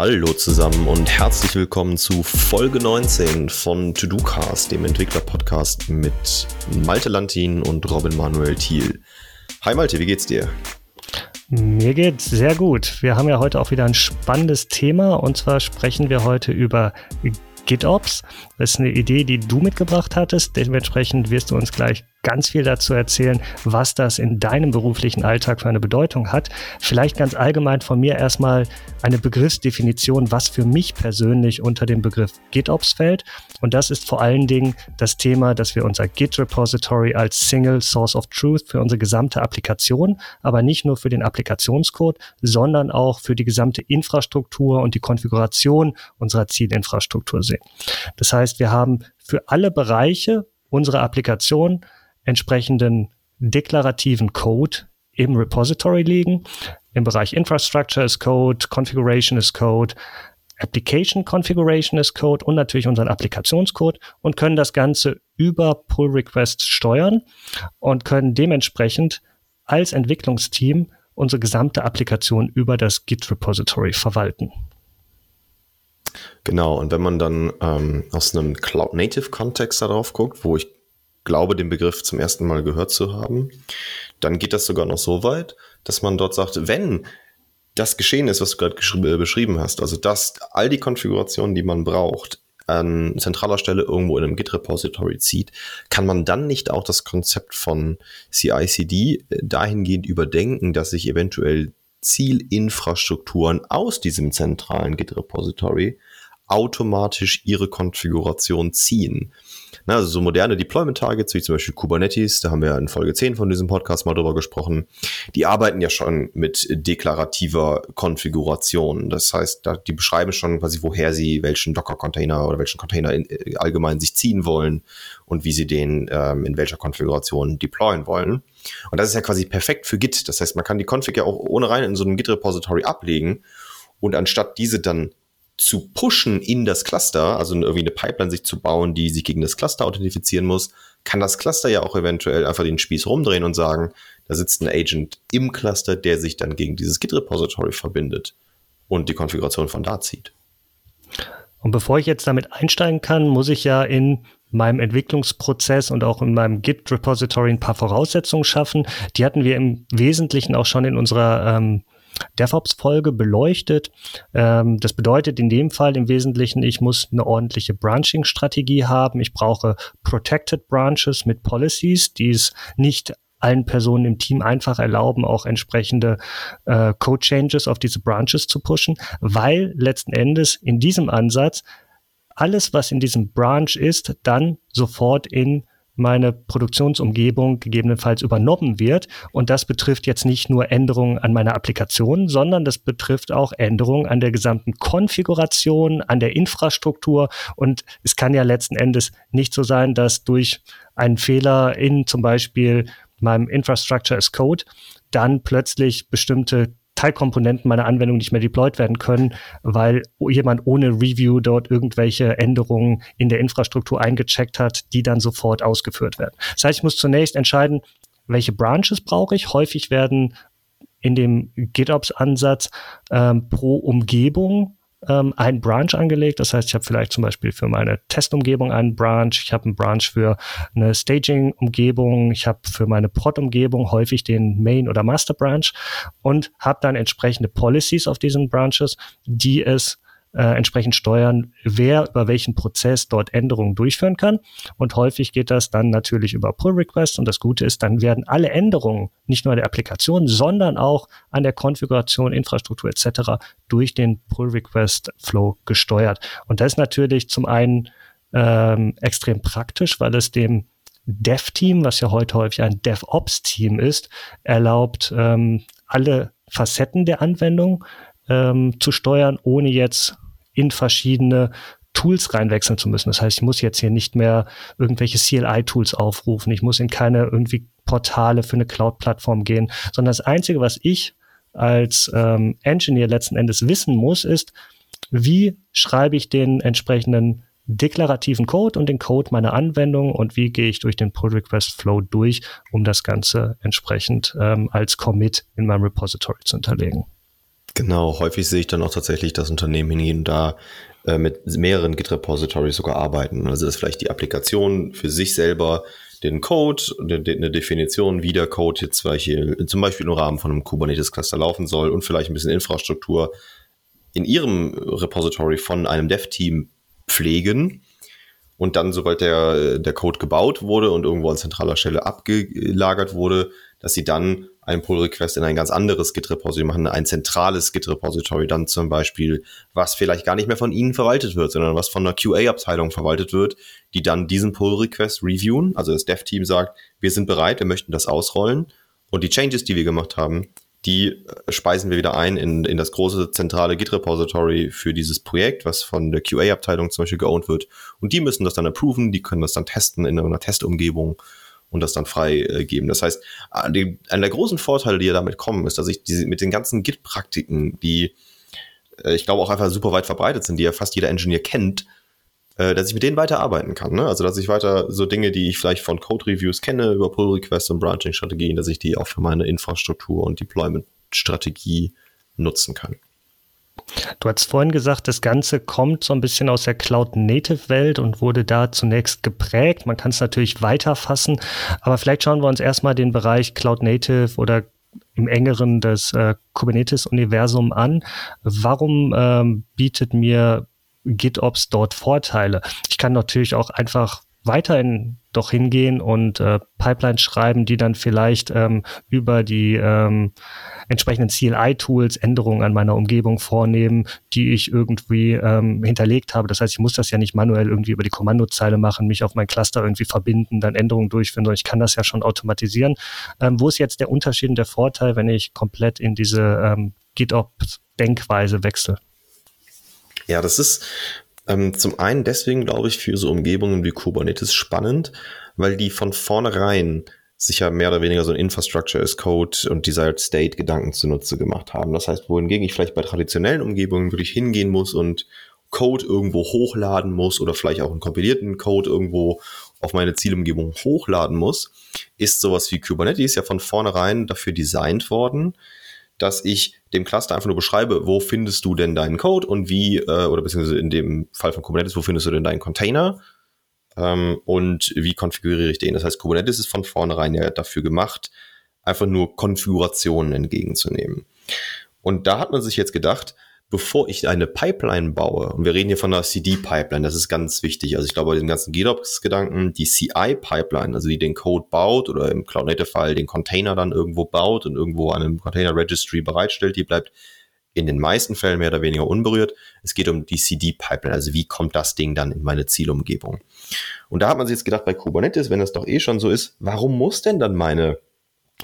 Hallo zusammen und herzlich willkommen zu Folge 19 von To Do Cast, dem Entwickler-Podcast mit Malte Lantin und Robin Manuel Thiel. Hi Malte, wie geht's dir? Mir geht's sehr gut. Wir haben ja heute auch wieder ein spannendes Thema und zwar sprechen wir heute über GitOps. Das ist eine Idee, die du mitgebracht hattest. Dementsprechend wirst du uns gleich ganz viel dazu erzählen, was das in deinem beruflichen Alltag für eine Bedeutung hat. Vielleicht ganz allgemein von mir erstmal eine Begriffsdefinition, was für mich persönlich unter dem Begriff GitOps fällt. Und das ist vor allen Dingen das Thema, dass wir unser Git-Repository als Single Source of Truth für unsere gesamte Applikation, aber nicht nur für den Applikationscode, sondern auch für die gesamte Infrastruktur und die Konfiguration unserer Zielinfrastruktur sehen. Das heißt, wir haben für alle Bereiche unserer Applikation entsprechenden deklarativen Code im Repository liegen. Im Bereich Infrastructure ist Code, Configuration ist Code, Application Configuration ist Code und natürlich unseren Applikationscode und können das Ganze über Pull Requests steuern und können dementsprechend als Entwicklungsteam unsere gesamte Applikation über das Git Repository verwalten. Genau, und wenn man dann ähm, aus einem Cloud-Native-Kontext darauf guckt, wo ich glaube, den Begriff zum ersten Mal gehört zu haben, dann geht das sogar noch so weit, dass man dort sagt, wenn das geschehen ist, was du gerade äh, beschrieben hast, also dass all die Konfigurationen, die man braucht, an zentraler Stelle irgendwo in einem Git-Repository zieht, kann man dann nicht auch das Konzept von CI/CD äh, dahingehend überdenken, dass sich eventuell Zielinfrastrukturen aus diesem zentralen Git-Repository automatisch ihre Konfiguration ziehen. Na, also so moderne Deployment-Targets, wie zum Beispiel Kubernetes, da haben wir in Folge 10 von diesem Podcast mal drüber gesprochen, die arbeiten ja schon mit deklarativer Konfiguration. Das heißt, die beschreiben schon quasi, woher sie welchen Docker-Container oder welchen Container in, äh, allgemein sich ziehen wollen und wie sie den ähm, in welcher Konfiguration deployen wollen. Und das ist ja quasi perfekt für Git. Das heißt, man kann die Config ja auch ohne rein in so einem Git-Repository ablegen und anstatt diese dann zu pushen in das Cluster, also irgendwie eine Pipeline sich zu bauen, die sich gegen das Cluster authentifizieren muss, kann das Cluster ja auch eventuell einfach den Spieß rumdrehen und sagen, da sitzt ein Agent im Cluster, der sich dann gegen dieses Git-Repository verbindet und die Konfiguration von da zieht. Und bevor ich jetzt damit einsteigen kann, muss ich ja in meinem Entwicklungsprozess und auch in meinem Git-Repository ein paar Voraussetzungen schaffen. Die hatten wir im Wesentlichen auch schon in unserer ähm, DevOps-Folge beleuchtet. Ähm, das bedeutet in dem Fall im Wesentlichen, ich muss eine ordentliche Branching-Strategie haben. Ich brauche Protected Branches mit Policies, die es nicht allen Personen im Team einfach erlauben, auch entsprechende äh, Code-Changes auf diese Branches zu pushen, weil letzten Endes in diesem Ansatz alles, was in diesem Branch ist, dann sofort in meine Produktionsumgebung gegebenenfalls übernommen wird. Und das betrifft jetzt nicht nur Änderungen an meiner Applikation, sondern das betrifft auch Änderungen an der gesamten Konfiguration, an der Infrastruktur. Und es kann ja letzten Endes nicht so sein, dass durch einen Fehler in zum Beispiel meinem Infrastructure as Code dann plötzlich bestimmte Teilkomponenten meiner Anwendung nicht mehr deployed werden können, weil jemand ohne Review dort irgendwelche Änderungen in der Infrastruktur eingecheckt hat, die dann sofort ausgeführt werden. Das heißt, ich muss zunächst entscheiden, welche Branches brauche ich. Häufig werden in dem GitOps-Ansatz ähm, pro Umgebung ähm, ein Branch angelegt. Das heißt, ich habe vielleicht zum Beispiel für meine Testumgebung einen Branch, ich habe einen Branch für eine Staging-Umgebung, ich habe für meine Prod-Umgebung häufig den Main- oder Master-Branch und habe dann entsprechende Policies auf diesen Branches, die es äh, entsprechend steuern, wer über welchen Prozess dort Änderungen durchführen kann. Und häufig geht das dann natürlich über Pull Requests. Und das Gute ist, dann werden alle Änderungen nicht nur an der Applikation, sondern auch an der Konfiguration, Infrastruktur etc. durch den Pull Request Flow gesteuert. Und das ist natürlich zum einen ähm, extrem praktisch, weil es dem Dev-Team, was ja heute häufig ein DevOps-Team ist, erlaubt, ähm, alle Facetten der Anwendung ähm, zu steuern, ohne jetzt in verschiedene Tools reinwechseln zu müssen. Das heißt, ich muss jetzt hier nicht mehr irgendwelche CLI-Tools aufrufen. Ich muss in keine irgendwie Portale für eine Cloud-Plattform gehen, sondern das Einzige, was ich als ähm, Engineer letzten Endes wissen muss, ist, wie schreibe ich den entsprechenden deklarativen Code und den Code meiner Anwendung und wie gehe ich durch den Pull Request Flow durch, um das Ganze entsprechend ähm, als Commit in meinem Repository zu hinterlegen. Genau, häufig sehe ich dann auch tatsächlich, dass Unternehmen hingehen und da äh, mit mehreren Git-Repositories sogar arbeiten. Also dass vielleicht die Applikation für sich selber den Code, eine Definition, wie der Code jetzt welche, zum Beispiel im Rahmen von einem Kubernetes-Cluster laufen soll und vielleicht ein bisschen Infrastruktur in ihrem Repository von einem Dev-Team pflegen und dann, sobald der, der Code gebaut wurde und irgendwo an zentraler Stelle abgelagert wurde, dass sie dann einen Pull-Request in ein ganz anderes Git-Repository machen, ein zentrales Git-Repository dann zum Beispiel, was vielleicht gar nicht mehr von ihnen verwaltet wird, sondern was von einer QA-Abteilung verwaltet wird, die dann diesen Pull-Request reviewen. Also das Dev-Team sagt, wir sind bereit, wir möchten das ausrollen und die Changes, die wir gemacht haben, die äh, speisen wir wieder ein in, in das große zentrale Git-Repository für dieses Projekt, was von der QA-Abteilung zum Beispiel geowned wird. Und die müssen das dann approven, die können das dann testen in einer Testumgebung und das dann freigeben. Das heißt, einer der großen Vorteile, die ja damit kommen, ist, dass ich diese, mit den ganzen Git-Praktiken, die äh, ich glaube auch einfach super weit verbreitet sind, die ja fast jeder Engineer kennt, äh, dass ich mit denen weiterarbeiten kann. Ne? Also dass ich weiter so Dinge, die ich vielleicht von Code-Reviews kenne, über Pull-Requests und Branching-Strategien, dass ich die auch für meine Infrastruktur und Deployment-Strategie nutzen kann. Du hast vorhin gesagt, das Ganze kommt so ein bisschen aus der Cloud-Native-Welt und wurde da zunächst geprägt. Man kann es natürlich weiterfassen, aber vielleicht schauen wir uns erstmal den Bereich Cloud-Native oder im engeren das äh, Kubernetes-Universum an. Warum ähm, bietet mir GitOps dort Vorteile? Ich kann natürlich auch einfach weiterhin doch hingehen und äh, Pipelines schreiben, die dann vielleicht ähm, über die ähm, entsprechenden CLI-Tools Änderungen an meiner Umgebung vornehmen, die ich irgendwie ähm, hinterlegt habe. Das heißt, ich muss das ja nicht manuell irgendwie über die Kommandozeile machen, mich auf mein Cluster irgendwie verbinden, dann Änderungen durchführen, sondern ich kann das ja schon automatisieren. Ähm, wo ist jetzt der Unterschied und der Vorteil, wenn ich komplett in diese ähm, GitOps-Denkweise wechsle? Ja, das ist ähm, zum einen deswegen glaube ich für so Umgebungen wie Kubernetes spannend, weil die von vornherein sich ja mehr oder weniger so ein Infrastructure as Code und Desired State Gedanken zunutze gemacht haben. Das heißt, wohingegen ich vielleicht bei traditionellen Umgebungen wirklich hingehen muss und Code irgendwo hochladen muss oder vielleicht auch einen kompilierten Code irgendwo auf meine Zielumgebung hochladen muss, ist sowas wie Kubernetes ja von vornherein dafür designt worden, dass ich dem Cluster einfach nur beschreibe, wo findest du denn deinen Code und wie, äh, oder beziehungsweise in dem Fall von Kubernetes, wo findest du denn deinen Container ähm, und wie konfiguriere ich den. Das heißt, Kubernetes ist von vornherein ja dafür gemacht, einfach nur Konfigurationen entgegenzunehmen. Und da hat man sich jetzt gedacht, bevor ich eine Pipeline baue, und wir reden hier von einer CD-Pipeline, das ist ganz wichtig. Also ich glaube, bei den ganzen GitOps-Gedanken, die CI-Pipeline, also die den Code baut oder im Cloud-Native-Fall den Container dann irgendwo baut und irgendwo an einem Container-Registry bereitstellt, die bleibt in den meisten Fällen mehr oder weniger unberührt. Es geht um die CD-Pipeline, also wie kommt das Ding dann in meine Zielumgebung. Und da hat man sich jetzt gedacht, bei Kubernetes, wenn das doch eh schon so ist, warum muss denn dann meine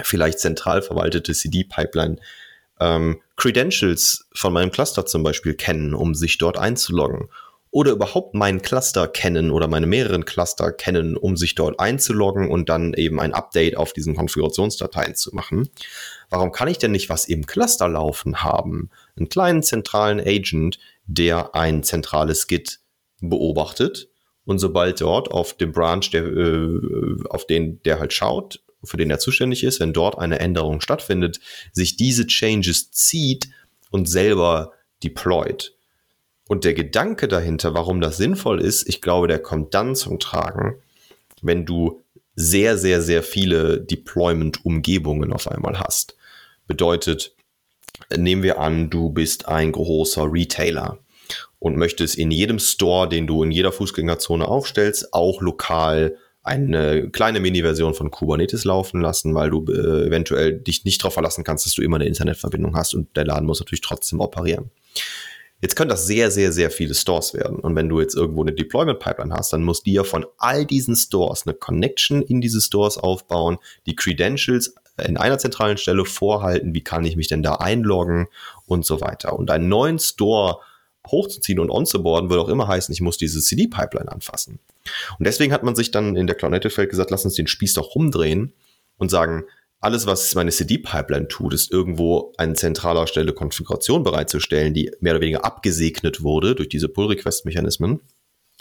vielleicht zentral verwaltete CD-Pipeline ähm, Credentials von meinem Cluster zum Beispiel kennen, um sich dort einzuloggen. Oder überhaupt meinen Cluster kennen oder meine mehreren Cluster kennen, um sich dort einzuloggen und dann eben ein Update auf diesen Konfigurationsdateien zu machen. Warum kann ich denn nicht was im Cluster laufen haben? Einen kleinen zentralen Agent, der ein zentrales Git beobachtet und sobald dort auf dem Branch, der, äh, auf den der halt schaut, für den er zuständig ist, wenn dort eine Änderung stattfindet, sich diese Changes zieht und selber deployt. Und der Gedanke dahinter, warum das sinnvoll ist, ich glaube, der kommt dann zum Tragen, wenn du sehr, sehr, sehr viele Deployment-Umgebungen auf einmal hast. Bedeutet, nehmen wir an, du bist ein großer Retailer und möchtest in jedem Store, den du in jeder Fußgängerzone aufstellst, auch lokal eine kleine Mini-Version von Kubernetes laufen lassen, weil du äh, eventuell dich nicht darauf verlassen kannst, dass du immer eine Internetverbindung hast und der Laden muss natürlich trotzdem operieren. Jetzt können das sehr, sehr, sehr viele Stores werden. Und wenn du jetzt irgendwo eine Deployment-Pipeline hast, dann musst du ja von all diesen Stores eine Connection in diese Stores aufbauen, die Credentials in einer zentralen Stelle vorhalten, wie kann ich mich denn da einloggen und so weiter. Und einen neuen Store hochzuziehen und onzuboarden, würde auch immer heißen, ich muss diese CD-Pipeline anfassen. Und deswegen hat man sich dann in der Welt gesagt, lass uns den Spieß doch rumdrehen und sagen, alles, was meine CD-Pipeline tut, ist irgendwo an zentraler Stelle Konfiguration bereitzustellen, die mehr oder weniger abgesegnet wurde durch diese Pull-Request-Mechanismen.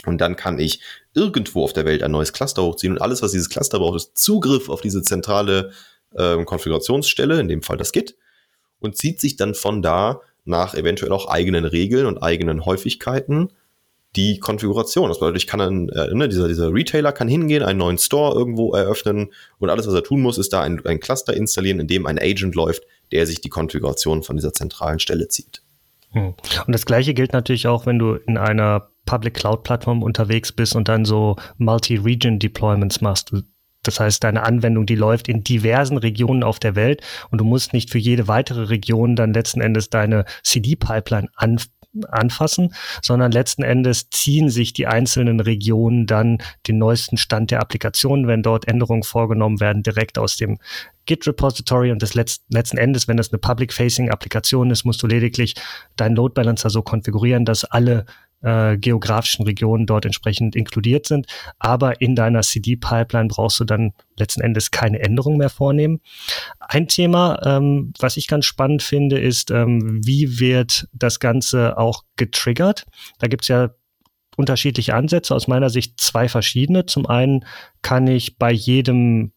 Und dann kann ich irgendwo auf der Welt ein neues Cluster hochziehen und alles, was dieses Cluster braucht, ist Zugriff auf diese zentrale äh, Konfigurationsstelle, in dem Fall das Git, und zieht sich dann von da nach eventuell auch eigenen Regeln und eigenen Häufigkeiten die Konfiguration. Das bedeutet, ich kann dann, äh, ne, dieser, dieser Retailer kann hingehen, einen neuen Store irgendwo eröffnen und alles, was er tun muss, ist da ein, ein Cluster installieren, in dem ein Agent läuft, der sich die Konfiguration von dieser zentralen Stelle zieht. Hm. Und das gleiche gilt natürlich auch, wenn du in einer Public Cloud Plattform unterwegs bist und dann so Multi-Region Deployments machst. Das heißt, deine Anwendung, die läuft in diversen Regionen auf der Welt und du musst nicht für jede weitere Region dann letzten Endes deine CD-Pipeline an, anfassen, sondern letzten Endes ziehen sich die einzelnen Regionen dann den neuesten Stand der Applikation, wenn dort Änderungen vorgenommen werden, direkt aus dem Git-Repository und das letzt, letzten Endes, wenn das eine Public-Facing-Applikation ist, musst du lediglich deinen Load Balancer so konfigurieren, dass alle äh, geografischen Regionen dort entsprechend inkludiert sind. Aber in deiner CD-Pipeline brauchst du dann letzten Endes keine Änderung mehr vornehmen. Ein Thema, ähm, was ich ganz spannend finde, ist, ähm, wie wird das Ganze auch getriggert? Da gibt's ja unterschiedliche Ansätze, aus meiner Sicht zwei verschiedene. Zum einen kann ich bei jedem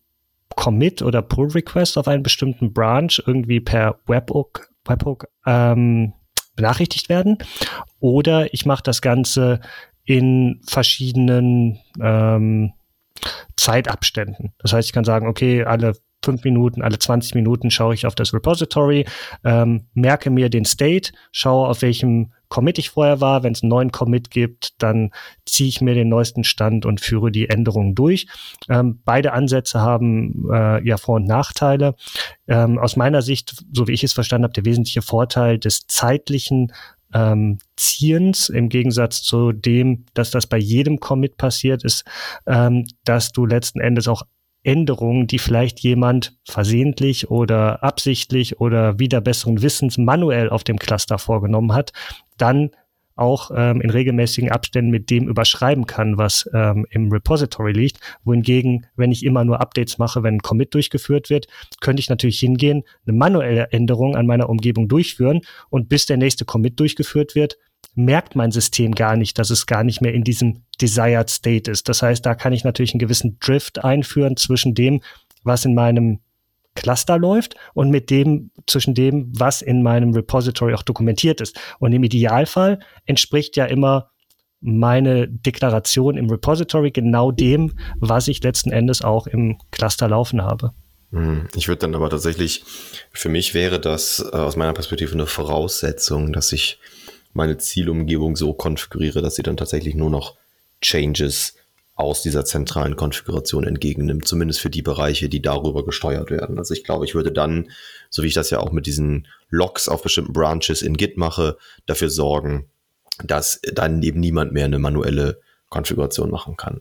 Commit oder Pull Request auf einen bestimmten Branch irgendwie per Webhook, Webhook ähm, benachrichtigt werden. Oder ich mache das Ganze in verschiedenen ähm, Zeitabständen. Das heißt, ich kann sagen, okay, alle fünf Minuten, alle 20 Minuten schaue ich auf das Repository, ähm, merke mir den State, schaue, auf welchem Commit ich vorher war. Wenn es einen neuen Commit gibt, dann ziehe ich mir den neuesten Stand und führe die Änderungen durch. Ähm, beide Ansätze haben äh, ja Vor- und Nachteile. Ähm, aus meiner Sicht, so wie ich es verstanden habe, der wesentliche Vorteil des zeitlichen ähm, Ziehens im Gegensatz zu dem, dass das bei jedem Commit passiert ist, ähm, dass du letzten Endes auch Änderungen, die vielleicht jemand versehentlich oder absichtlich oder wieder besseren Wissens manuell auf dem Cluster vorgenommen hat, dann auch ähm, in regelmäßigen Abständen mit dem überschreiben kann, was ähm, im Repository liegt. Wohingegen, wenn ich immer nur Updates mache, wenn ein Commit durchgeführt wird, könnte ich natürlich hingehen, eine manuelle Änderung an meiner Umgebung durchführen und bis der nächste Commit durchgeführt wird, merkt mein System gar nicht, dass es gar nicht mehr in diesem Desired State ist. Das heißt, da kann ich natürlich einen gewissen Drift einführen zwischen dem, was in meinem Cluster läuft und mit dem, zwischen dem, was in meinem Repository auch dokumentiert ist. Und im Idealfall entspricht ja immer meine Deklaration im Repository genau dem, was ich letzten Endes auch im Cluster laufen habe. Hm, ich würde dann aber tatsächlich, für mich wäre das äh, aus meiner Perspektive eine Voraussetzung, dass ich meine Zielumgebung so konfiguriere, dass sie dann tatsächlich nur noch Changes aus dieser zentralen Konfiguration entgegennimmt, zumindest für die Bereiche, die darüber gesteuert werden. Also ich glaube, ich würde dann, so wie ich das ja auch mit diesen Logs auf bestimmten Branches in Git mache, dafür sorgen, dass dann eben niemand mehr eine manuelle Konfiguration machen kann.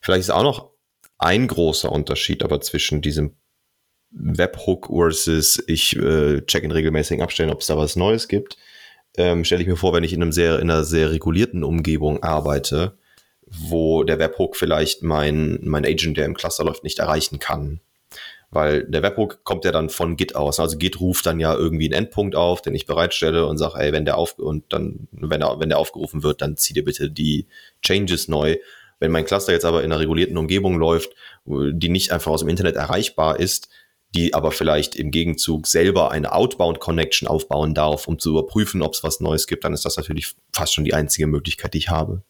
Vielleicht ist auch noch ein großer Unterschied aber zwischen diesem Webhook versus ich äh, check in regelmäßigen Abständen, ob es da was Neues gibt. Ähm, Stelle ich mir vor, wenn ich in einem sehr, in einer sehr regulierten Umgebung arbeite, wo der Webhook vielleicht mein, mein Agent, der im Cluster läuft, nicht erreichen kann. Weil der Webhook kommt ja dann von Git aus. Also Git ruft dann ja irgendwie einen Endpunkt auf, den ich bereitstelle und sagt, ey, wenn der auf und dann, wenn er, wenn der aufgerufen wird, dann zieh dir bitte die Changes neu. Wenn mein Cluster jetzt aber in einer regulierten Umgebung läuft, die nicht einfach aus dem Internet erreichbar ist, die aber vielleicht im Gegenzug selber eine Outbound Connection aufbauen darf, um zu überprüfen, ob es was Neues gibt, dann ist das natürlich fast schon die einzige Möglichkeit, die ich habe.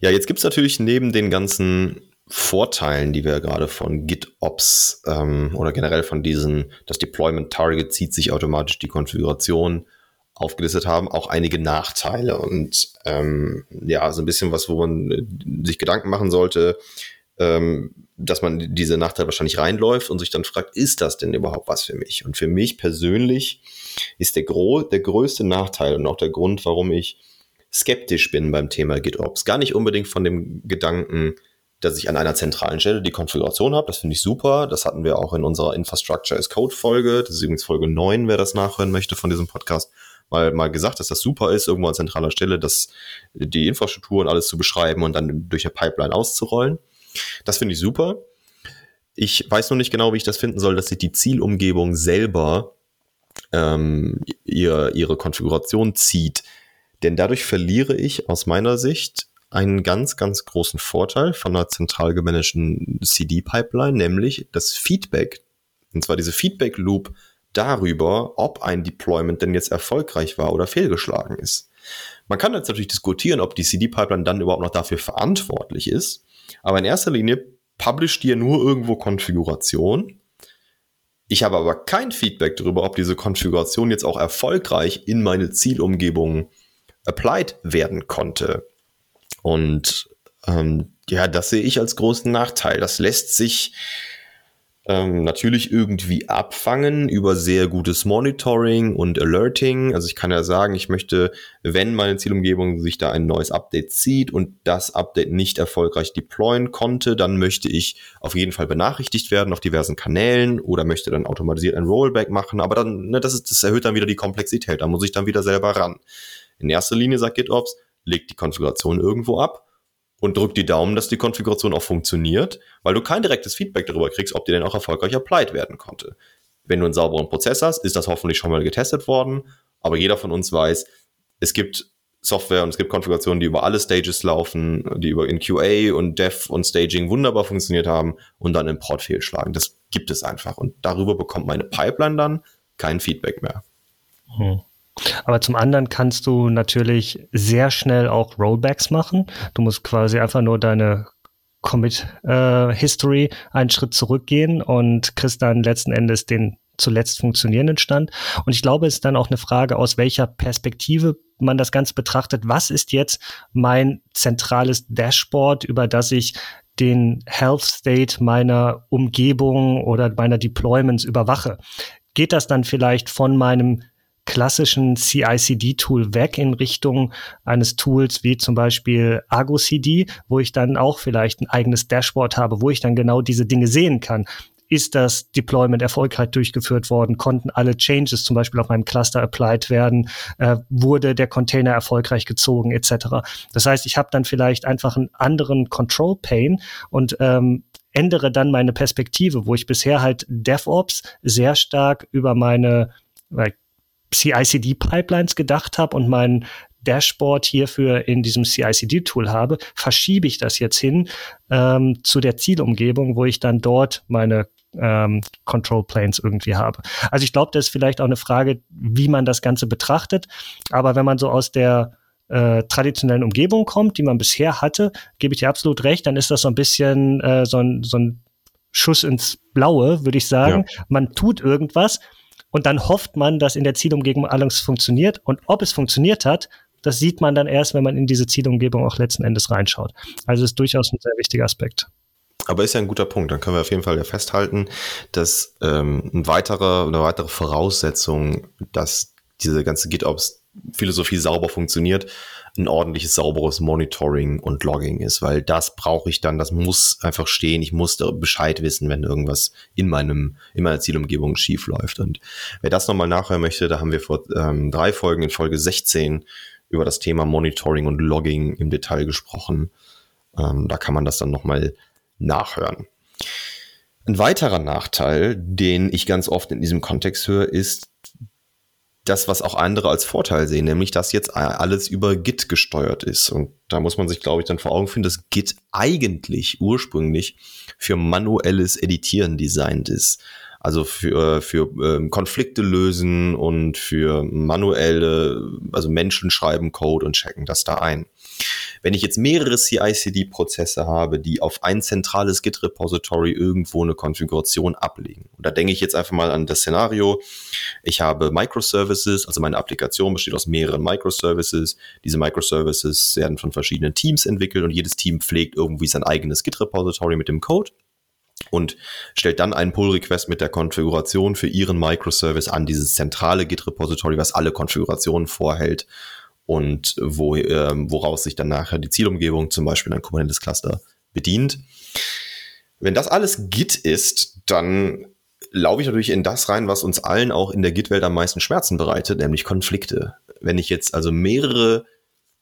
Ja, jetzt gibt es natürlich neben den ganzen Vorteilen, die wir gerade von GitOps ähm, oder generell von diesen, das Deployment Target zieht sich automatisch die Konfiguration aufgelistet haben, auch einige Nachteile und ähm, ja, so ein bisschen was, wo man äh, sich Gedanken machen sollte, ähm, dass man diese Nachteile wahrscheinlich reinläuft und sich dann fragt, ist das denn überhaupt was für mich? Und für mich persönlich ist der, gro der größte Nachteil und auch der Grund, warum ich skeptisch bin beim Thema GitOps. Gar nicht unbedingt von dem Gedanken, dass ich an einer zentralen Stelle die Konfiguration habe. Das finde ich super. Das hatten wir auch in unserer Infrastructure as Code Folge. Das ist übrigens Folge 9, wer das nachhören möchte von diesem Podcast. Mal, mal gesagt, dass das super ist, irgendwo an zentraler Stelle, dass die Infrastruktur und alles zu beschreiben und dann durch eine Pipeline auszurollen. Das finde ich super. Ich weiß noch nicht genau, wie ich das finden soll, dass sich die Zielumgebung selber ähm, ihr, ihre Konfiguration zieht. Denn dadurch verliere ich aus meiner Sicht einen ganz, ganz großen Vorteil von einer zentral gemanagten CD-Pipeline, nämlich das Feedback, Und zwar diese Feedback Loop darüber, ob ein Deployment denn jetzt erfolgreich war oder fehlgeschlagen ist. Man kann jetzt natürlich diskutieren, ob die CD-Pipeline dann überhaupt noch dafür verantwortlich ist. Aber in erster Linie publisht ihr nur irgendwo Konfiguration. Ich habe aber kein Feedback darüber, ob diese Konfiguration jetzt auch erfolgreich in meine Zielumgebung applied werden konnte. Und ähm, ja, das sehe ich als großen Nachteil. Das lässt sich ähm, natürlich irgendwie abfangen über sehr gutes Monitoring und Alerting. Also ich kann ja sagen, ich möchte, wenn meine Zielumgebung sich da ein neues Update zieht und das Update nicht erfolgreich deployen konnte, dann möchte ich auf jeden Fall benachrichtigt werden auf diversen Kanälen oder möchte dann automatisiert ein Rollback machen. Aber dann, ne, das, ist, das erhöht dann wieder die Komplexität. Da muss ich dann wieder selber ran. In erster Linie sagt GitOps, legt die Konfiguration irgendwo ab und drück die Daumen, dass die Konfiguration auch funktioniert, weil du kein direktes Feedback darüber kriegst, ob die denn auch erfolgreich applied werden konnte. Wenn du einen sauberen Prozess hast, ist das hoffentlich schon mal getestet worden, aber jeder von uns weiß, es gibt Software und es gibt Konfigurationen, die über alle Stages laufen, die über in QA und Dev und Staging wunderbar funktioniert haben und dann im Port fehlschlagen. Das gibt es einfach und darüber bekommt meine Pipeline dann kein Feedback mehr. Hm. Aber zum anderen kannst du natürlich sehr schnell auch Rollbacks machen. Du musst quasi einfach nur deine Commit äh, History einen Schritt zurückgehen und kriegst dann letzten Endes den zuletzt funktionierenden Stand. Und ich glaube, es ist dann auch eine Frage, aus welcher Perspektive man das Ganze betrachtet. Was ist jetzt mein zentrales Dashboard, über das ich den Health State meiner Umgebung oder meiner Deployments überwache? Geht das dann vielleicht von meinem klassischen CI-CD-Tool weg in Richtung eines Tools wie zum Beispiel Argo CD, wo ich dann auch vielleicht ein eigenes Dashboard habe, wo ich dann genau diese Dinge sehen kann. Ist das Deployment erfolgreich durchgeführt worden? Konnten alle Changes zum Beispiel auf meinem Cluster applied werden? Äh, wurde der Container erfolgreich gezogen etc.? Das heißt, ich habe dann vielleicht einfach einen anderen Control Pane und ähm, ändere dann meine Perspektive, wo ich bisher halt DevOps sehr stark über meine CICD-Pipelines gedacht habe und mein Dashboard hierfür in diesem CICD-Tool habe, verschiebe ich das jetzt hin ähm, zu der Zielumgebung, wo ich dann dort meine ähm, Control Planes irgendwie habe. Also ich glaube, das ist vielleicht auch eine Frage, wie man das Ganze betrachtet. Aber wenn man so aus der äh, traditionellen Umgebung kommt, die man bisher hatte, gebe ich dir absolut recht, dann ist das so ein bisschen äh, so, ein, so ein Schuss ins Blaue, würde ich sagen. Ja. Man tut irgendwas, und dann hofft man, dass in der Zielumgebung alles funktioniert. Und ob es funktioniert hat, das sieht man dann erst, wenn man in diese Zielumgebung auch letzten Endes reinschaut. Also ist durchaus ein sehr wichtiger Aspekt. Aber ist ja ein guter Punkt. Dann können wir auf jeden Fall ja festhalten, dass ähm, ein weiterer, eine weitere Voraussetzung, dass diese ganze GitOps-Philosophie sauber funktioniert, ein ordentliches, sauberes Monitoring und Logging ist, weil das brauche ich dann, das muss einfach stehen. Ich muss Bescheid wissen, wenn irgendwas in meinem, in meiner Zielumgebung schief läuft. Und wer das nochmal nachhören möchte, da haben wir vor ähm, drei Folgen in Folge 16 über das Thema Monitoring und Logging im Detail gesprochen. Ähm, da kann man das dann nochmal nachhören. Ein weiterer Nachteil, den ich ganz oft in diesem Kontext höre, ist, das, was auch andere als Vorteil sehen, nämlich dass jetzt alles über Git gesteuert ist. Und da muss man sich, glaube ich, dann vor Augen führen, dass Git eigentlich ursprünglich für manuelles Editieren designt ist. Also für, für ähm, Konflikte lösen und für manuelle, also Menschen schreiben Code und checken das da ein. Wenn ich jetzt mehrere CI-CD-Prozesse habe, die auf ein zentrales Git-Repository irgendwo eine Konfiguration ablegen, und da denke ich jetzt einfach mal an das Szenario, ich habe Microservices, also meine Applikation besteht aus mehreren Microservices. Diese Microservices werden von verschiedenen Teams entwickelt und jedes Team pflegt irgendwie sein eigenes Git-Repository mit dem Code und stellt dann einen Pull-Request mit der Konfiguration für ihren Microservice an dieses zentrale Git-Repository, was alle Konfigurationen vorhält und wo, äh, woraus sich dann nachher die Zielumgebung, zum Beispiel ein Kubernetes-Cluster, bedient. Wenn das alles Git ist, dann laufe ich natürlich in das rein, was uns allen auch in der Git-Welt am meisten Schmerzen bereitet, nämlich Konflikte. Wenn ich jetzt also mehrere,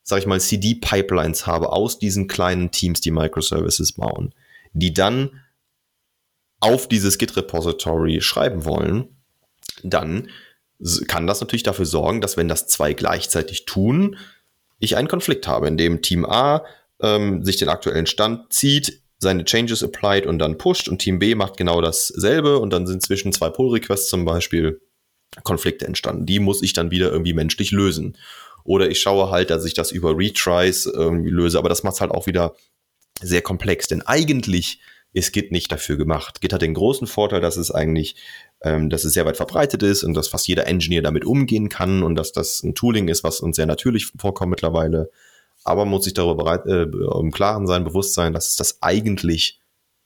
sag ich mal, CD-Pipelines habe aus diesen kleinen Teams, die Microservices bauen, die dann auf dieses Git-Repository schreiben wollen, dann kann das natürlich dafür sorgen, dass wenn das zwei gleichzeitig tun, ich einen Konflikt habe, in dem Team A ähm, sich den aktuellen Stand zieht, seine Changes applied und dann pusht und Team B macht genau dasselbe und dann sind zwischen zwei Pull-Requests zum Beispiel Konflikte entstanden. Die muss ich dann wieder irgendwie menschlich lösen. Oder ich schaue halt, dass ich das über Retries irgendwie löse, aber das macht es halt auch wieder sehr komplex, denn eigentlich ist Git nicht dafür gemacht. Git hat den großen Vorteil, dass es eigentlich, ähm, dass es sehr weit verbreitet ist und dass fast jeder Engineer damit umgehen kann und dass das ein Tooling ist, was uns sehr natürlich vorkommt mittlerweile. Aber muss sich darüber bereit, äh, im Klaren sein, bewusst sein, dass es das eigentlich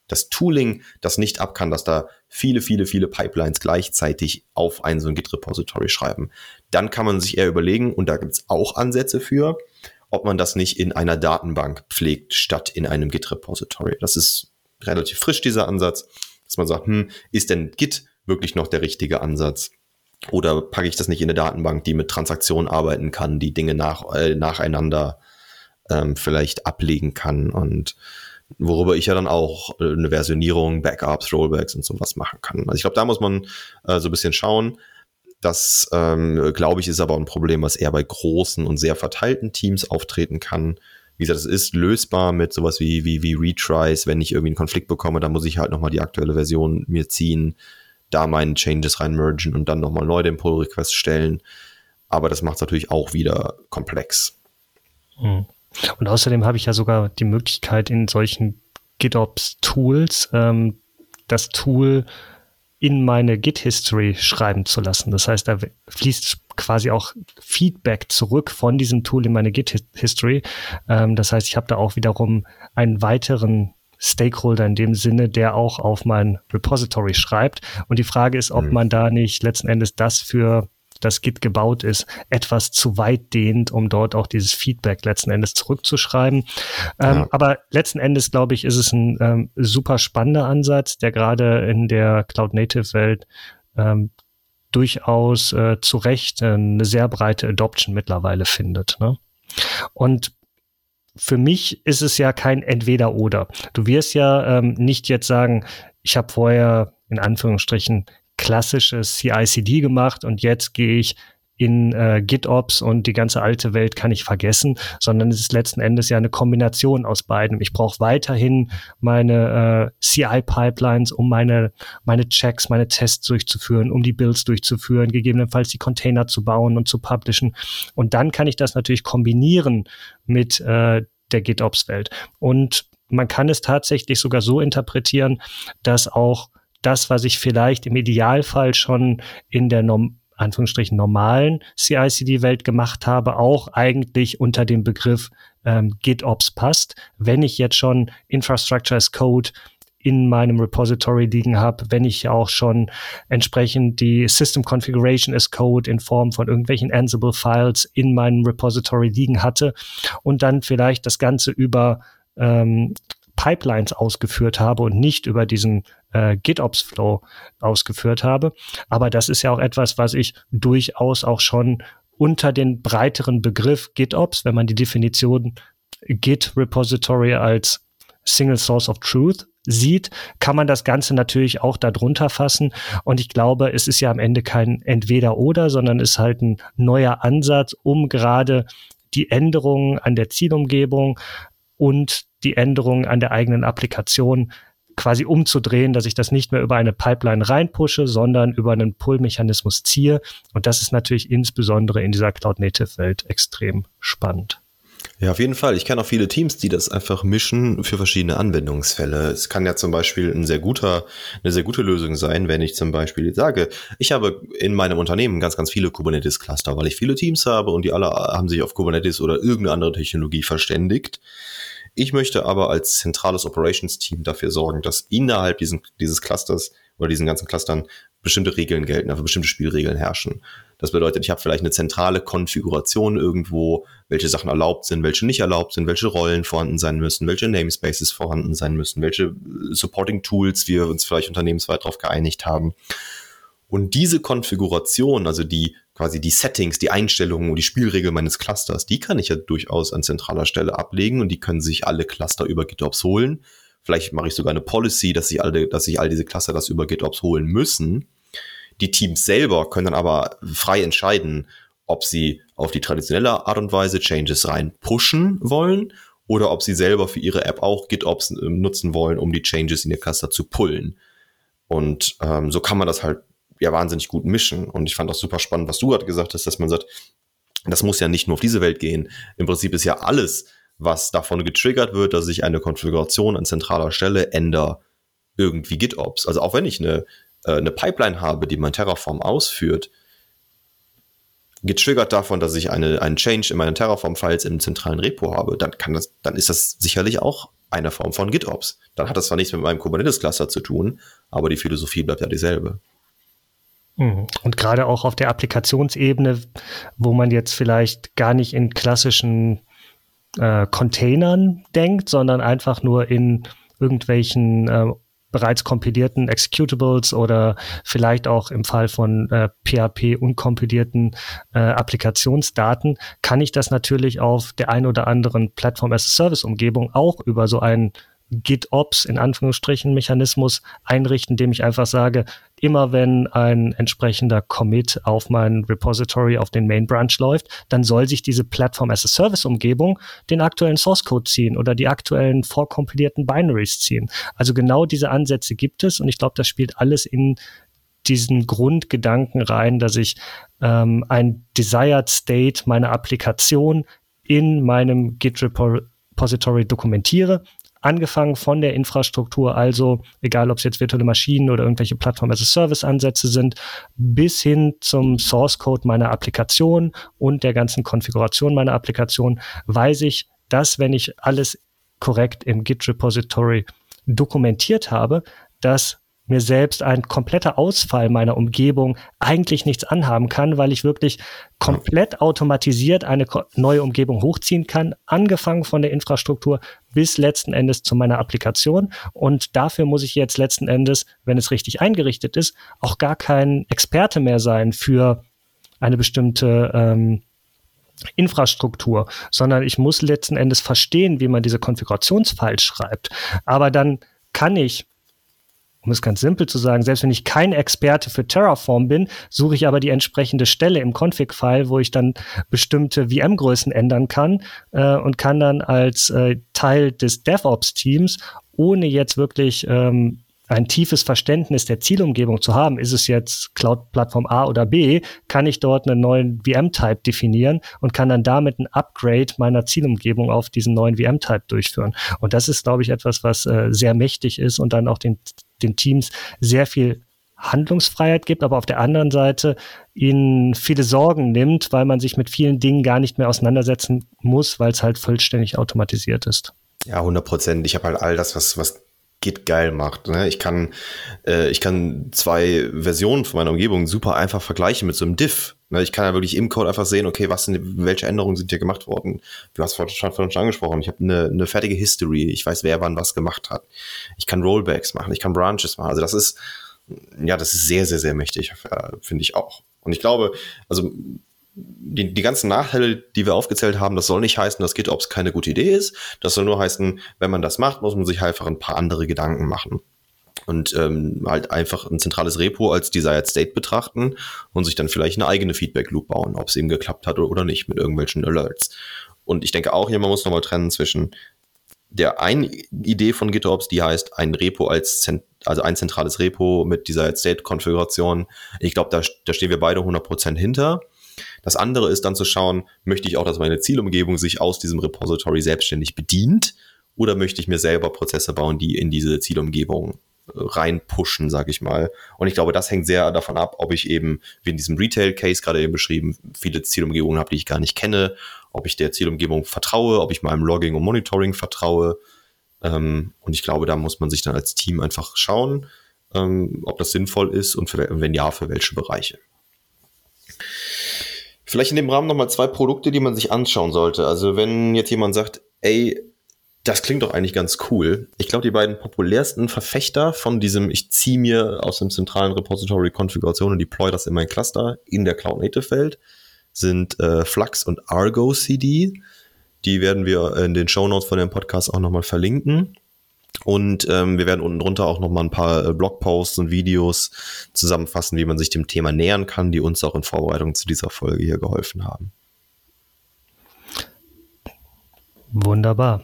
das Tooling das nicht ab kann, dass da viele, viele, viele Pipelines gleichzeitig auf ein so ein Git-Repository schreiben. Dann kann man sich eher überlegen, und da gibt es auch Ansätze für, ob man das nicht in einer Datenbank pflegt, statt in einem Git-Repository. Das ist relativ frisch, dieser Ansatz, dass man sagt, hm, ist denn Git wirklich noch der richtige Ansatz? Oder packe ich das nicht in eine Datenbank, die mit Transaktionen arbeiten kann, die Dinge nach, äh, nacheinander ähm, vielleicht ablegen kann und worüber ich ja dann auch äh, eine Versionierung, Backups, Rollbacks und sowas machen kann. Also ich glaube, da muss man äh, so ein bisschen schauen. Das, ähm, glaube ich, ist aber ein Problem, was eher bei großen und sehr verteilten Teams auftreten kann. Wie gesagt, es ist lösbar mit sowas wie, wie, wie Retries. Wenn ich irgendwie einen Konflikt bekomme, dann muss ich halt nochmal die aktuelle Version mir ziehen, da meinen Changes reinmergen und dann nochmal neu den Pull-Request stellen. Aber das macht es natürlich auch wieder komplex. Hm. Und außerdem habe ich ja sogar die Möglichkeit in solchen GitOps-Tools ähm, das Tool in meine Git-History schreiben zu lassen. Das heißt, da fließt quasi auch Feedback zurück von diesem Tool in meine Git-History. Ähm, das heißt, ich habe da auch wiederum einen weiteren Stakeholder in dem Sinne, der auch auf mein Repository schreibt. Und die Frage ist, ob mhm. man da nicht letzten Endes das für das Git gebaut ist, etwas zu weit dehnt, um dort auch dieses Feedback letzten Endes zurückzuschreiben. Ähm, ja. Aber letzten Endes, glaube ich, ist es ein ähm, super spannender Ansatz, der gerade in der Cloud-Native-Welt ähm, durchaus äh, zu Recht äh, eine sehr breite Adoption mittlerweile findet. Ne? Und für mich ist es ja kein Entweder-Oder. Du wirst ja ähm, nicht jetzt sagen, ich habe vorher in Anführungsstrichen klassisches CI/CD gemacht und jetzt gehe ich in äh, GitOps und die ganze alte Welt kann ich vergessen, sondern es ist letzten Endes ja eine Kombination aus beiden. Ich brauche weiterhin meine äh, CI-Pipelines, um meine, meine Checks, meine Tests durchzuführen, um die Builds durchzuführen, gegebenenfalls die Container zu bauen und zu publishen. Und dann kann ich das natürlich kombinieren mit äh, der GitOps-Welt. Und man kann es tatsächlich sogar so interpretieren, dass auch das, was ich vielleicht im Idealfall schon in der Norm Anführungsstrichen normalen CI/CD-Welt gemacht habe, auch eigentlich unter dem Begriff ähm, GitOps passt. Wenn ich jetzt schon Infrastructure as Code in meinem Repository liegen habe, wenn ich auch schon entsprechend die System Configuration as Code in Form von irgendwelchen Ansible Files in meinem Repository liegen hatte und dann vielleicht das Ganze über ähm, Pipelines ausgeführt habe und nicht über diesen äh, GitOps-Flow ausgeführt habe. Aber das ist ja auch etwas, was ich durchaus auch schon unter den breiteren Begriff GitOps, wenn man die Definition Git Repository als Single Source of Truth sieht, kann man das Ganze natürlich auch darunter fassen. Und ich glaube, es ist ja am Ende kein Entweder-Oder, sondern ist halt ein neuer Ansatz, um gerade die Änderungen an der Zielumgebung und die Änderungen an der eigenen Applikation quasi umzudrehen, dass ich das nicht mehr über eine Pipeline reinpushe, sondern über einen Pull-Mechanismus ziehe. Und das ist natürlich insbesondere in dieser Cloud-Native-Welt extrem spannend. Ja, auf jeden Fall. Ich kenne auch viele Teams, die das einfach mischen für verschiedene Anwendungsfälle. Es kann ja zum Beispiel ein sehr guter, eine sehr gute Lösung sein, wenn ich zum Beispiel sage, ich habe in meinem Unternehmen ganz, ganz viele Kubernetes-Cluster, weil ich viele Teams habe und die alle haben sich auf Kubernetes oder irgendeine andere Technologie verständigt. Ich möchte aber als zentrales Operations-Team dafür sorgen, dass innerhalb diesen, dieses Clusters oder diesen ganzen Clustern bestimmte Regeln gelten, also bestimmte Spielregeln herrschen. Das bedeutet, ich habe vielleicht eine zentrale Konfiguration irgendwo, welche Sachen erlaubt sind, welche nicht erlaubt sind, welche Rollen vorhanden sein müssen, welche Namespaces vorhanden sein müssen, welche Supporting Tools wir uns vielleicht unternehmensweit darauf geeinigt haben. Und diese Konfiguration, also die quasi die Settings, die Einstellungen und die Spielregeln meines Clusters, die kann ich ja durchaus an zentraler Stelle ablegen und die können sich alle Cluster über GitOps holen. Vielleicht mache ich sogar eine Policy, dass sich alle, dass sich all diese Cluster das über GitOps holen müssen. Die Teams selber können dann aber frei entscheiden, ob sie auf die traditionelle Art und Weise Changes rein pushen wollen oder ob sie selber für ihre App auch GitOps äh, nutzen wollen, um die Changes in ihr Cluster zu pullen. Und ähm, so kann man das halt ja wahnsinnig gut mischen. Und ich fand auch super spannend, was du gerade gesagt hast, dass man sagt, das muss ja nicht nur auf diese Welt gehen. Im Prinzip ist ja alles, was davon getriggert wird, dass ich eine Konfiguration an zentraler Stelle ändere, irgendwie GitOps. Also auch wenn ich eine, äh, eine Pipeline habe, die mein Terraform ausführt, getriggert davon, dass ich eine, einen Change in meinen Terraform-Files im zentralen Repo habe, dann kann das, dann ist das sicherlich auch eine Form von GitOps. Dann hat das zwar nichts mit meinem Kubernetes-Cluster zu tun, aber die Philosophie bleibt ja dieselbe. Mhm. Und gerade auch auf der Applikationsebene, wo man jetzt vielleicht gar nicht in klassischen äh, Containern denkt, sondern einfach nur in irgendwelchen äh, bereits kompilierten Executables oder vielleicht auch im Fall von äh, PHP unkompilierten äh, Applikationsdaten, kann ich das natürlich auf der ein oder anderen Plattform as a Service Umgebung auch über so ein GitOps in Anführungsstrichen Mechanismus einrichten, indem ich einfach sage, immer wenn ein entsprechender Commit auf mein Repository, auf den Main Branch läuft, dann soll sich diese Plattform as a Service Umgebung den aktuellen Source Code ziehen oder die aktuellen vorkompilierten Binaries ziehen. Also genau diese Ansätze gibt es und ich glaube, das spielt alles in diesen Grundgedanken rein, dass ich ähm, ein Desired State meiner Applikation in meinem Git Repository dokumentiere angefangen von der Infrastruktur, also egal ob es jetzt virtuelle Maschinen oder irgendwelche Plattform as a Service Ansätze sind, bis hin zum Source Code meiner Applikation und der ganzen Konfiguration meiner Applikation, weiß ich, dass wenn ich alles korrekt im Git Repository dokumentiert habe, dass mir selbst ein kompletter Ausfall meiner Umgebung eigentlich nichts anhaben kann, weil ich wirklich komplett automatisiert eine neue Umgebung hochziehen kann, angefangen von der Infrastruktur bis letzten Endes zu meiner Applikation. Und dafür muss ich jetzt letzten Endes, wenn es richtig eingerichtet ist, auch gar kein Experte mehr sein für eine bestimmte ähm, Infrastruktur, sondern ich muss letzten Endes verstehen, wie man diese Konfigurationsfiles schreibt. Aber dann kann ich um es ganz simpel zu sagen, selbst wenn ich kein Experte für Terraform bin, suche ich aber die entsprechende Stelle im Config-File, wo ich dann bestimmte VM-Größen ändern kann äh, und kann dann als äh, Teil des DevOps-Teams, ohne jetzt wirklich ähm, ein tiefes Verständnis der Zielumgebung zu haben, ist es jetzt Cloud-Plattform A oder B, kann ich dort einen neuen VM-Type definieren und kann dann damit ein Upgrade meiner Zielumgebung auf diesen neuen VM-Type durchführen. Und das ist, glaube ich, etwas, was äh, sehr mächtig ist und dann auch den den Teams sehr viel Handlungsfreiheit gibt, aber auf der anderen Seite ihnen viele Sorgen nimmt, weil man sich mit vielen Dingen gar nicht mehr auseinandersetzen muss, weil es halt vollständig automatisiert ist. Ja, 100 Prozent. Ich habe halt all das, was, was Git geil macht. Ne? Ich kann, äh, ich kann zwei Versionen von meiner Umgebung super einfach vergleichen mit so einem Diff. Ne? Ich kann ja wirklich im Code einfach sehen, okay, was sind, welche Änderungen sind hier gemacht worden. Du hast vorhin schon, schon angesprochen. Ich habe eine, eine fertige History. Ich weiß, wer wann was gemacht hat. Ich kann Rollbacks machen. Ich kann Branches machen. Also das ist, ja, das ist sehr, sehr, sehr mächtig, äh, finde ich auch. Und ich glaube, also die, die ganzen Nachteile, die wir aufgezählt haben, das soll nicht heißen, dass GitOps keine gute Idee ist. Das soll nur heißen, wenn man das macht, muss man sich einfach ein paar andere Gedanken machen. Und ähm, halt einfach ein zentrales Repo als Desired State betrachten und sich dann vielleicht eine eigene Feedback Loop bauen, ob es eben geklappt hat oder nicht mit irgendwelchen Alerts. Und ich denke auch hier, man muss nochmal trennen zwischen der einen Idee von GitOps, die heißt ein Repo als also ein zentrales Repo mit dieser State-Konfiguration. Ich glaube, da, da stehen wir beide 100% hinter. Das andere ist dann zu schauen, möchte ich auch, dass meine Zielumgebung sich aus diesem Repository selbstständig bedient oder möchte ich mir selber Prozesse bauen, die in diese Zielumgebung äh, reinpushen, sag ich mal. Und ich glaube, das hängt sehr davon ab, ob ich eben, wie in diesem Retail-Case gerade eben beschrieben, viele Zielumgebungen habe, die ich gar nicht kenne, ob ich der Zielumgebung vertraue, ob ich meinem Logging und Monitoring vertraue. Ähm, und ich glaube, da muss man sich dann als Team einfach schauen, ähm, ob das sinnvoll ist und wenn ja, für welche Bereiche. Vielleicht in dem Rahmen nochmal zwei Produkte, die man sich anschauen sollte. Also wenn jetzt jemand sagt, ey, das klingt doch eigentlich ganz cool. Ich glaube, die beiden populärsten Verfechter von diesem, ich ziehe mir aus dem zentralen Repository Konfiguration und deploy das in mein Cluster in der Cloud Native Welt, sind äh, Flux und Argo CD. Die werden wir in den Show Notes von dem Podcast auch nochmal verlinken. Und ähm, wir werden unten drunter auch noch mal ein paar äh, Blogposts und Videos zusammenfassen, wie man sich dem Thema nähern kann, die uns auch in Vorbereitung zu dieser Folge hier geholfen haben. Wunderbar.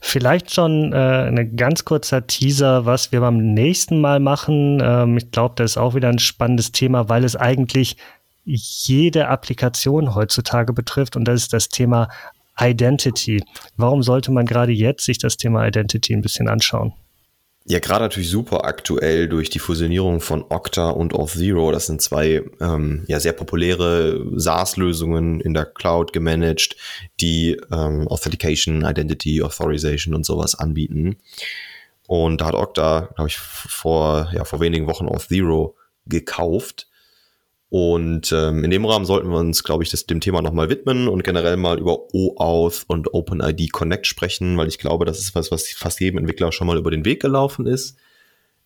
Vielleicht schon äh, ein ganz kurzer Teaser, was wir beim nächsten Mal machen. Ähm, ich glaube, das ist auch wieder ein spannendes Thema, weil es eigentlich jede Applikation heutzutage betrifft und das ist das Thema Identity. Warum sollte man gerade jetzt sich das Thema Identity ein bisschen anschauen? Ja, gerade natürlich super aktuell durch die Fusionierung von Okta und Auth0. Das sind zwei ähm, ja, sehr populäre SaaS-Lösungen in der Cloud gemanagt, die ähm, Authentication, Identity, Authorization und sowas anbieten. Und da hat Okta, glaube ich, vor, ja, vor wenigen Wochen Auth0 gekauft und ähm, in dem Rahmen sollten wir uns, glaube ich, das, dem Thema nochmal widmen und generell mal über OAuth und OpenID Connect sprechen, weil ich glaube, das ist was, was fast jedem Entwickler schon mal über den Weg gelaufen ist.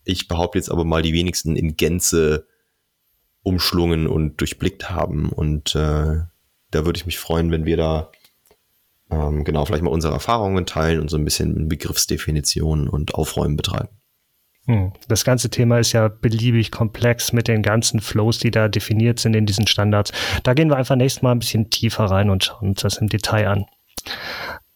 Ich behaupte jetzt aber mal, die wenigsten in Gänze umschlungen und durchblickt haben. Und äh, da würde ich mich freuen, wenn wir da ähm, genau vielleicht mal unsere Erfahrungen teilen und so ein bisschen Begriffsdefinitionen und Aufräumen betreiben. Hm. Das ganze Thema ist ja beliebig komplex mit den ganzen Flows, die da definiert sind in diesen Standards. Da gehen wir einfach nächstes Mal ein bisschen tiefer rein und schauen uns das im Detail an.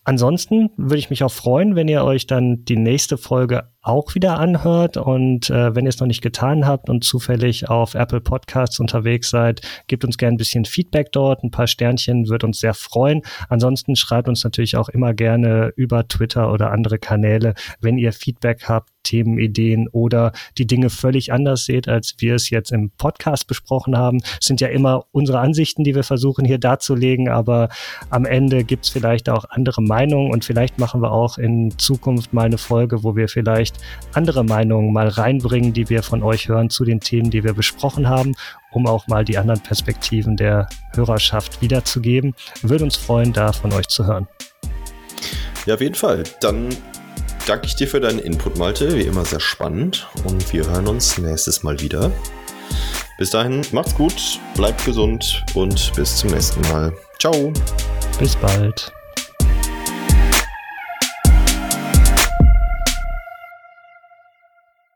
Ansonsten würde ich mich auch freuen, wenn ihr euch dann die nächste Folge auch wieder anhört. Und äh, wenn ihr es noch nicht getan habt und zufällig auf Apple Podcasts unterwegs seid, gebt uns gerne ein bisschen Feedback dort. Ein paar Sternchen wird uns sehr freuen. Ansonsten schreibt uns natürlich auch immer gerne über Twitter oder andere Kanäle, wenn ihr Feedback habt Themenideen oder die Dinge völlig anders seht, als wir es jetzt im Podcast besprochen haben. Es sind ja immer unsere Ansichten, die wir versuchen hier darzulegen, aber am Ende gibt es vielleicht auch andere Meinungen und vielleicht machen wir auch in Zukunft mal eine Folge, wo wir vielleicht andere Meinungen mal reinbringen, die wir von euch hören zu den Themen, die wir besprochen haben, um auch mal die anderen Perspektiven der Hörerschaft wiederzugeben. Würde uns freuen, da von euch zu hören. Ja, auf jeden Fall. Dann danke ich dir für deinen Input, Malte. Wie immer sehr spannend. Und wir hören uns nächstes Mal wieder. Bis dahin, macht's gut, bleibt gesund und bis zum nächsten Mal. Ciao. Bis bald.